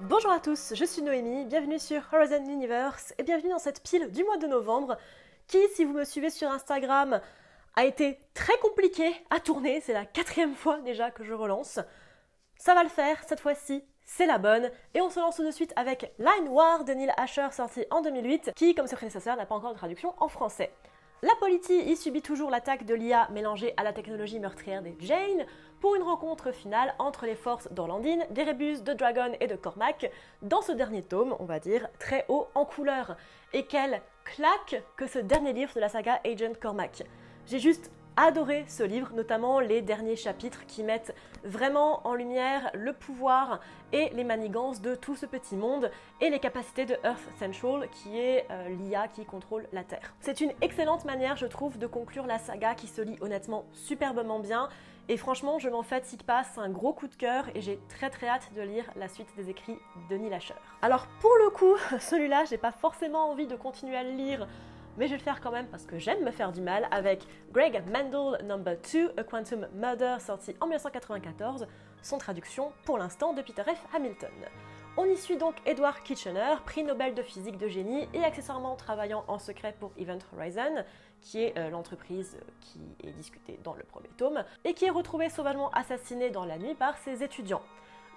Bonjour à tous, je suis Noémie, bienvenue sur Horizon Universe et bienvenue dans cette pile du mois de novembre qui, si vous me suivez sur Instagram, a été très compliqué à tourner. C'est la quatrième fois déjà que je relance. Ça va le faire, cette fois-ci, c'est la bonne. Et on se lance tout de suite avec Line War de Neil Asher sorti en 2008 qui, comme ses prédécesseurs, n'a pas encore de traduction en français. La politie y subit toujours l'attaque de l'IA mélangée à la technologie meurtrière des Jane pour une rencontre finale entre les forces d'Orlandine, d'Erebus, de Dragon et de Cormac dans ce dernier tome, on va dire, très haut en couleur. Et quelle claque que ce dernier livre de la saga Agent Cormac. J'ai juste adoré ce livre, notamment les derniers chapitres qui mettent vraiment en lumière le pouvoir et les manigances de tout ce petit monde et les capacités de Earth Central qui est euh, l'IA qui contrôle la Terre. C'est une excellente manière, je trouve, de conclure la saga qui se lit honnêtement superbement bien. Et franchement, je m'en fatigue pas, c'est un gros coup de cœur et j'ai très très hâte de lire la suite des écrits de Neil Asher. Alors pour le coup, celui-là, j'ai pas forcément envie de continuer à le lire mais je vais le faire quand même parce que j'aime me faire du mal avec Greg Mendel No. 2, A Quantum Murder, sorti en 1994, son traduction pour l'instant de Peter F. Hamilton. On y suit donc Edward Kitchener, prix Nobel de physique de génie et accessoirement travaillant en secret pour Event Horizon, qui est euh, l'entreprise qui est discutée dans le premier tome, et qui est retrouvé sauvagement assassiné dans la nuit par ses étudiants.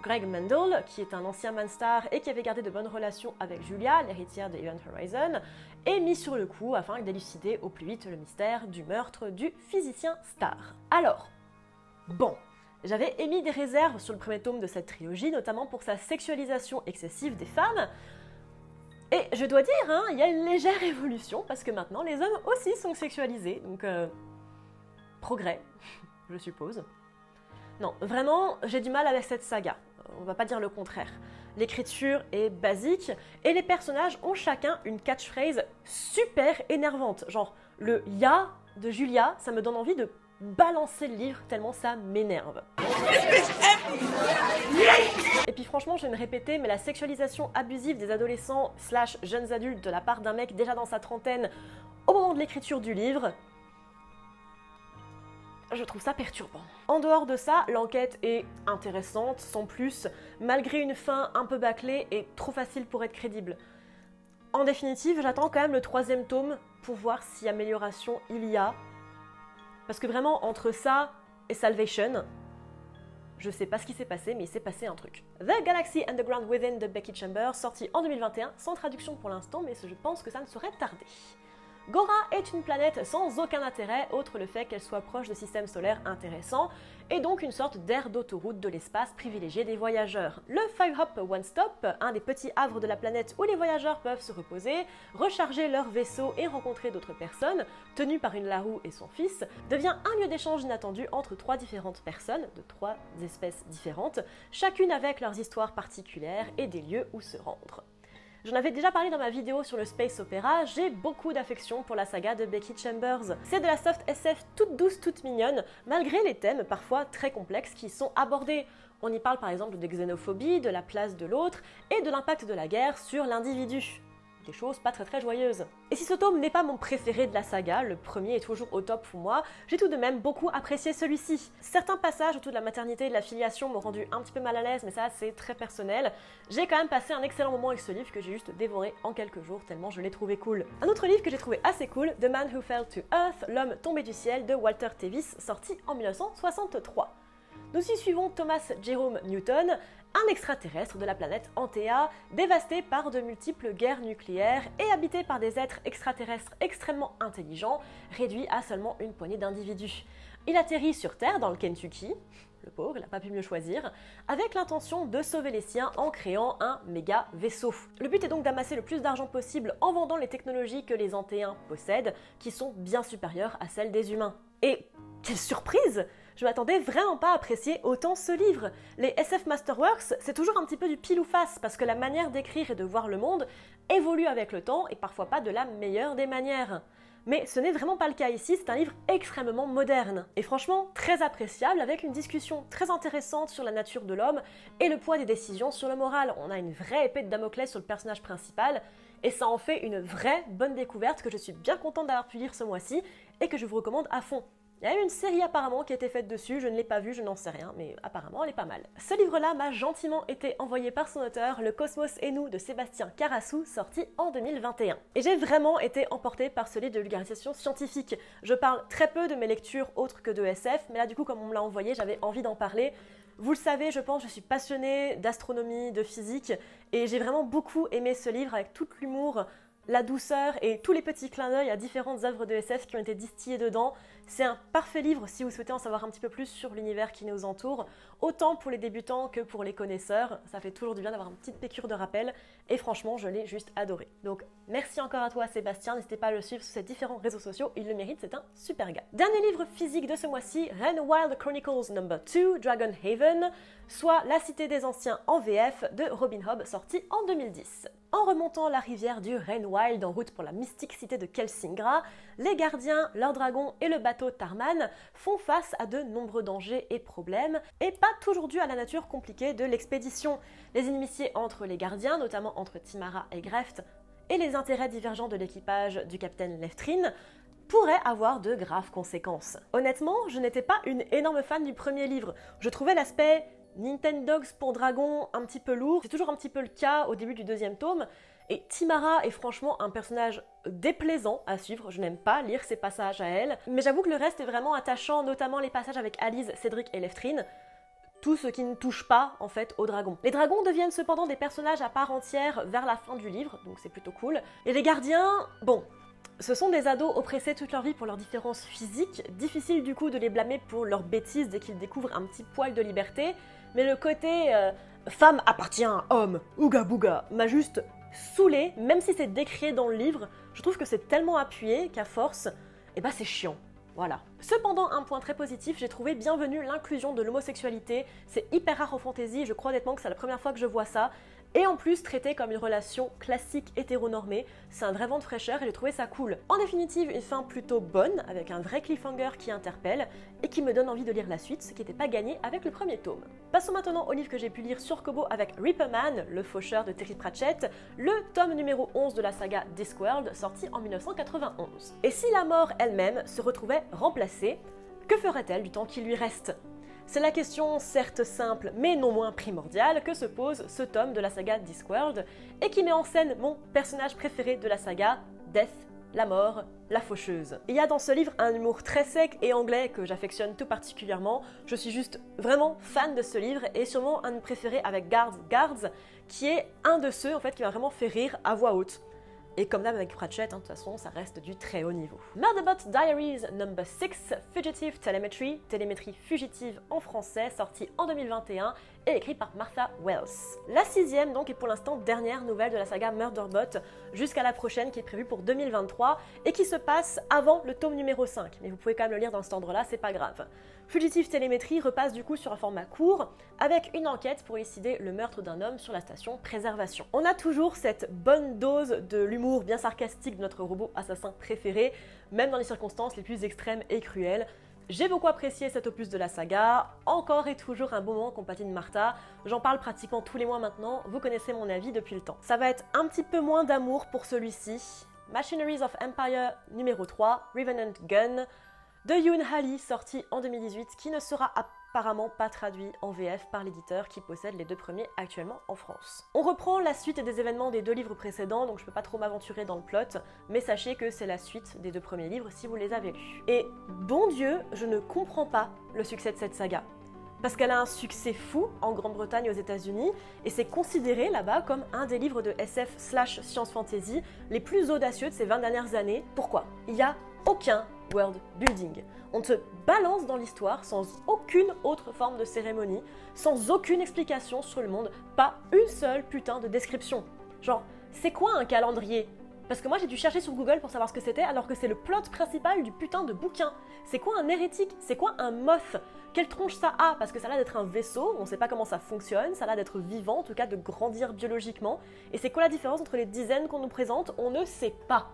Greg Mendel, qui est un ancien Manstar et qui avait gardé de bonnes relations avec Julia, l'héritière de Event Horizon, est mis sur le coup afin d'élucider au plus vite le mystère du meurtre du physicien Star. Alors, bon, j'avais émis des réserves sur le premier tome de cette trilogie, notamment pour sa sexualisation excessive des femmes. Et je dois dire, hein, il y a une légère évolution parce que maintenant les hommes aussi sont sexualisés, donc euh, progrès, je suppose. Non, vraiment, j'ai du mal avec cette saga on va pas dire le contraire. L'écriture est basique et les personnages ont chacun une catchphrase super énervante. Genre, le ya de Julia, ça me donne envie de balancer le livre tellement ça m'énerve. Et puis franchement, je vais me répéter, mais la sexualisation abusive des adolescents slash jeunes adultes de la part d'un mec déjà dans sa trentaine au moment de l'écriture du livre, je trouve ça perturbant. En dehors de ça, l'enquête est intéressante, sans plus, malgré une fin un peu bâclée et trop facile pour être crédible. En définitive, j'attends quand même le troisième tome pour voir si amélioration il y a. Parce que vraiment, entre ça et Salvation, je sais pas ce qui s'est passé, mais il s'est passé un truc. The Galaxy Underground Within de Becky Chambers, sorti en 2021, sans traduction pour l'instant, mais je pense que ça ne saurait tarder. Gora est une planète sans aucun intérêt, autre le fait qu'elle soit proche de systèmes solaires intéressants, et donc une sorte d'aire d'autoroute de l'espace privilégié des voyageurs. Le Five Hop One Stop, un des petits havres de la planète où les voyageurs peuvent se reposer, recharger leur vaisseau et rencontrer d'autres personnes, tenu par une Larue et son fils, devient un lieu d'échange inattendu entre trois différentes personnes, de trois espèces différentes, chacune avec leurs histoires particulières et des lieux où se rendre. J'en avais déjà parlé dans ma vidéo sur le space opéra, j'ai beaucoup d'affection pour la saga de Becky Chambers. C'est de la soft SF toute douce, toute mignonne, malgré les thèmes parfois très complexes qui y sont abordés. On y parle par exemple de xénophobie, de la place de l'autre et de l'impact de la guerre sur l'individu des choses pas très très joyeuses. Et si ce tome n'est pas mon préféré de la saga, le premier est toujours au top pour moi, j'ai tout de même beaucoup apprécié celui-ci. Certains passages autour de la maternité et de la filiation m'ont rendu un petit peu mal à l'aise, mais ça c'est très personnel. J'ai quand même passé un excellent moment avec ce livre que j'ai juste dévoré en quelques jours tellement je l'ai trouvé cool. Un autre livre que j'ai trouvé assez cool, The Man Who Fell to Earth, L'homme tombé du ciel de Walter Tevis, sorti en 1963. Nous y suivons Thomas Jerome Newton, un extraterrestre de la planète Antea, dévasté par de multiples guerres nucléaires et habité par des êtres extraterrestres extrêmement intelligents, réduits à seulement une poignée d'individus. Il atterrit sur Terre, dans le Kentucky, le pauvre, il n'a pas pu mieux choisir, avec l'intention de sauver les siens en créant un méga vaisseau. Le but est donc d'amasser le plus d'argent possible en vendant les technologies que les Antéens possèdent, qui sont bien supérieures à celles des humains. Et quelle surprise je m'attendais vraiment pas à apprécier autant ce livre. Les SF Masterworks, c'est toujours un petit peu du pile ou face, parce que la manière d'écrire et de voir le monde évolue avec le temps et parfois pas de la meilleure des manières. Mais ce n'est vraiment pas le cas ici, c'est un livre extrêmement moderne et franchement très appréciable avec une discussion très intéressante sur la nature de l'homme et le poids des décisions sur le moral. On a une vraie épée de Damoclès sur le personnage principal et ça en fait une vraie bonne découverte que je suis bien contente d'avoir pu lire ce mois-ci et que je vous recommande à fond. Il y a même une série apparemment qui a été faite dessus, je ne l'ai pas vue, je n'en sais rien, mais apparemment elle est pas mal. Ce livre-là m'a gentiment été envoyé par son auteur, Le Cosmos et nous de Sébastien Carassou, sorti en 2021. Et j'ai vraiment été emportée par ce livre de vulgarisation scientifique. Je parle très peu de mes lectures autres que de SF, mais là du coup comme on me l'a envoyé, j'avais envie d'en parler. Vous le savez, je pense, je suis passionnée d'astronomie, de physique, et j'ai vraiment beaucoup aimé ce livre avec tout l'humour, la douceur et tous les petits clins d'œil à différentes œuvres de SF qui ont été distillées dedans. C'est un parfait livre si vous souhaitez en savoir un petit peu plus sur l'univers qui nous entoure, autant pour les débutants que pour les connaisseurs. Ça fait toujours du bien d'avoir une petite piqûre de rappel et franchement, je l'ai juste adoré. Donc merci encore à toi Sébastien, n'hésitez pas à le suivre sur ses différents réseaux sociaux, il le mérite, c'est un super gars. Dernier livre physique de ce mois-ci, Ren Wild Chronicles No. 2, Dragon Haven, soit La Cité des Anciens en VF de Robin Hobb, sorti en 2010. En remontant la rivière du Ren Wild en route pour la mystique cité de Kelsingra, les gardiens, leurs dragons et le bateau Tarman font face à de nombreux dangers et problèmes, et pas toujours dû à la nature compliquée de l'expédition. Les inimitiés entre les gardiens, notamment entre Timara et Greft, et les intérêts divergents de l'équipage du capitaine Leftrin pourraient avoir de graves conséquences. Honnêtement, je n'étais pas une énorme fan du premier livre. Je trouvais l'aspect Nintendogs pour dragons un petit peu lourd. C'est toujours un petit peu le cas au début du deuxième tome. Et Timara est franchement un personnage déplaisant à suivre. Je n'aime pas lire ses passages à elle. Mais j'avoue que le reste est vraiment attachant, notamment les passages avec Alice, Cédric et Leftrine tout ce qui ne touche pas en fait aux dragons. Les dragons deviennent cependant des personnages à part entière vers la fin du livre, donc c'est plutôt cool. Et les gardiens, bon, ce sont des ados oppressés toute leur vie pour leurs différences physiques, difficile du coup de les blâmer pour leurs bêtises dès qu'ils découvrent un petit poil de liberté, mais le côté euh, femme appartient à homme, ouga bouga, m'a juste saoulé, même si c'est décrié dans le livre, je trouve que c'est tellement appuyé qu'à force, eh ben c'est chiant. Voilà. Cependant, un point très positif, j'ai trouvé bienvenue l'inclusion de l'homosexualité. C'est hyper rare en fantasy, je crois honnêtement que c'est la première fois que je vois ça et en plus traité comme une relation classique hétéronormée. C'est un vrai vent de fraîcheur et j'ai trouvé ça cool. En définitive, une fin plutôt bonne, avec un vrai cliffhanger qui interpelle et qui me donne envie de lire la suite, ce qui n'était pas gagné avec le premier tome. Passons maintenant au livre que j'ai pu lire sur Kobo avec Reaperman, le faucheur de Terry Pratchett, le tome numéro 11 de la saga Discworld, sorti en 1991. Et si la mort elle-même se retrouvait remplacée, que ferait-elle du temps qui lui reste? C'est la question certes simple mais non moins primordiale que se pose ce tome de la saga Discworld et qui met en scène mon personnage préféré de la saga, Death, la mort, la faucheuse. Il y a dans ce livre un humour très sec et anglais que j'affectionne tout particulièrement. Je suis juste vraiment fan de ce livre et sûrement un de mes préférés avec Guards Guards qui est un de ceux en fait qui m'a vraiment fait rire à voix haute. Et comme d'hab avec Pratchett, hein, de toute façon, ça reste du très haut niveau. Murderbot Diaries number 6, Fugitive Telemetry, télémétrie fugitive en français, sorti en 2021 et écrit par Martha Wells. La sixième donc est pour l'instant dernière nouvelle de la saga Murderbot, jusqu'à la prochaine qui est prévue pour 2023 et qui se passe avant le tome numéro 5. Mais vous pouvez quand même le lire dans cet ordre-là, c'est pas grave. Fugitive Télémétrie repasse du coup sur un format court avec une enquête pour élucider le meurtre d'un homme sur la station Préservation. On a toujours cette bonne dose de l'humour bien sarcastique de notre robot assassin préféré, même dans les circonstances les plus extrêmes et cruelles. J'ai beaucoup apprécié cet opus de la saga, encore et toujours un bon moment compagnie de Martha. J'en parle pratiquement tous les mois maintenant, vous connaissez mon avis depuis le temps. Ça va être un petit peu moins d'amour pour celui-ci. Machineries of Empire numéro 3, Revenant Gun, de Yoon Halley, sorti en 2018, qui ne sera apparemment pas traduit en VF par l'éditeur qui possède les deux premiers actuellement en France. On reprend la suite des événements des deux livres précédents, donc je peux pas trop m'aventurer dans le plot, mais sachez que c'est la suite des deux premiers livres si vous les avez lus. Et bon Dieu, je ne comprends pas le succès de cette saga parce qu'elle a un succès fou en Grande-Bretagne et aux États-Unis, et c'est considéré là-bas comme un des livres de SF slash science fantasy les plus audacieux de ces 20 dernières années. Pourquoi? Il y a aucun world building. On te balance dans l'histoire sans aucune autre forme de cérémonie, sans aucune explication sur le monde, pas une seule putain de description. Genre, c'est quoi un calendrier? Parce que moi j'ai dû chercher sur Google pour savoir ce que c'était alors que c'est le plot principal du putain de bouquin. C'est quoi un hérétique? C'est quoi un moth? Quelle tronche ça a? Parce que ça a l'air d'être un vaisseau, on sait pas comment ça fonctionne, ça a l'air d'être vivant, en tout cas de grandir biologiquement. Et c'est quoi la différence entre les dizaines qu'on nous présente? On ne sait pas.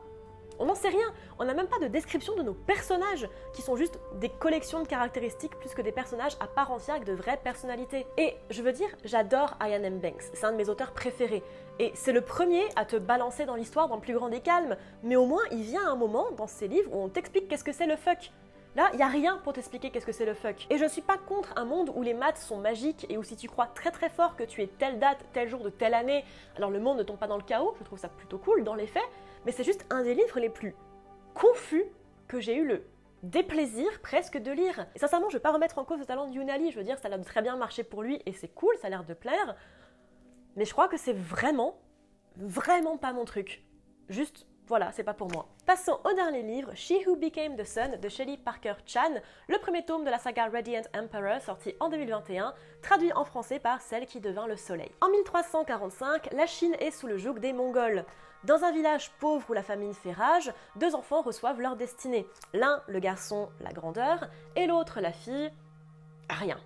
On n'en sait rien, on n'a même pas de description de nos personnages, qui sont juste des collections de caractéristiques plus que des personnages à part entière avec de vraies personnalités. Et je veux dire, j'adore Ian M. Banks, c'est un de mes auteurs préférés. Et c'est le premier à te balancer dans l'histoire dans le plus grand des calmes, mais au moins il vient un moment dans ses livres où on t'explique qu'est-ce que c'est le fuck. Là, il n'y a rien pour t'expliquer qu'est-ce que c'est le fuck. Et je suis pas contre un monde où les maths sont magiques et où si tu crois très très fort que tu es telle date, tel jour de telle année, alors le monde ne tombe pas dans le chaos, je trouve ça plutôt cool dans les faits, mais c'est juste un des livres les plus confus que j'ai eu le déplaisir presque de lire. Et sincèrement, je vais pas remettre en cause le talent de Yunali, je veux dire, ça a très bien marché pour lui et c'est cool, ça a l'air de plaire, mais je crois que c'est vraiment, vraiment pas mon truc. Juste voilà, c'est pas pour moi. Passons au dernier livre, She Who Became the Sun de Shelley Parker Chan, le premier tome de la saga Radiant Emperor sorti en 2021, traduit en français par Celle qui devint le soleil. En 1345, la Chine est sous le joug des Mongols. Dans un village pauvre où la famine fait rage, deux enfants reçoivent leur destinée. L'un, le garçon, la grandeur, et l'autre, la fille, rien.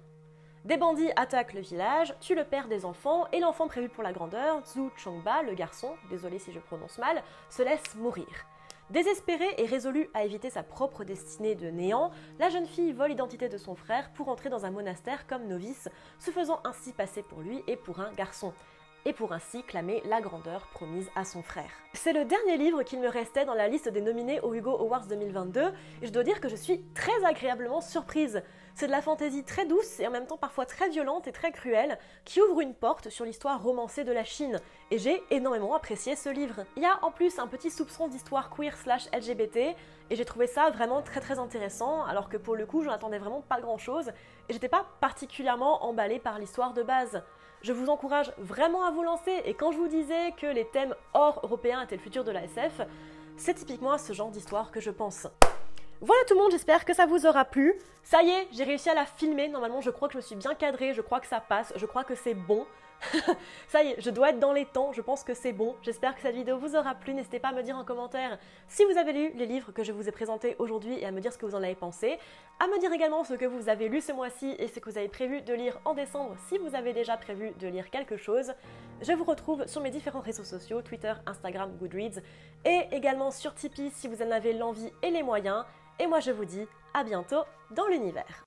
Des bandits attaquent le village, tuent le père des enfants et l'enfant prévu pour la grandeur, Zhu Chongba, le garçon, désolé si je prononce mal, se laisse mourir. Désespérée et résolue à éviter sa propre destinée de néant, la jeune fille vole l'identité de son frère pour entrer dans un monastère comme novice, se faisant ainsi passer pour lui et pour un garçon et pour ainsi clamer la grandeur promise à son frère. C'est le dernier livre qu'il me restait dans la liste des nominés au Hugo Awards 2022 et je dois dire que je suis très agréablement surprise. C'est de la fantaisie très douce et en même temps parfois très violente et très cruelle qui ouvre une porte sur l'histoire romancée de la Chine et j'ai énormément apprécié ce livre. Il y a en plus un petit soupçon d'histoire queer slash LGBT et j'ai trouvé ça vraiment très très intéressant alors que pour le coup j'en attendais vraiment pas grand chose et j'étais pas particulièrement emballée par l'histoire de base. Je vous encourage vraiment à vous lancer et quand je vous disais que les thèmes hors européens étaient le futur de la SF, c'est typiquement ce genre d'histoire que je pense. Voilà tout le monde, j'espère que ça vous aura plu. Ça y est, j'ai réussi à la filmer. Normalement, je crois que je me suis bien cadrée, je crois que ça passe, je crois que c'est bon. ça y est, je dois être dans les temps, je pense que c'est bon. J'espère que cette vidéo vous aura plu. N'hésitez pas à me dire en commentaire si vous avez lu les livres que je vous ai présentés aujourd'hui et à me dire ce que vous en avez pensé. À me dire également ce que vous avez lu ce mois-ci et ce que vous avez prévu de lire en décembre si vous avez déjà prévu de lire quelque chose. Je vous retrouve sur mes différents réseaux sociaux, Twitter, Instagram, Goodreads et également sur Tipeee si vous en avez l'envie et les moyens. Et moi je vous dis à bientôt dans l'univers.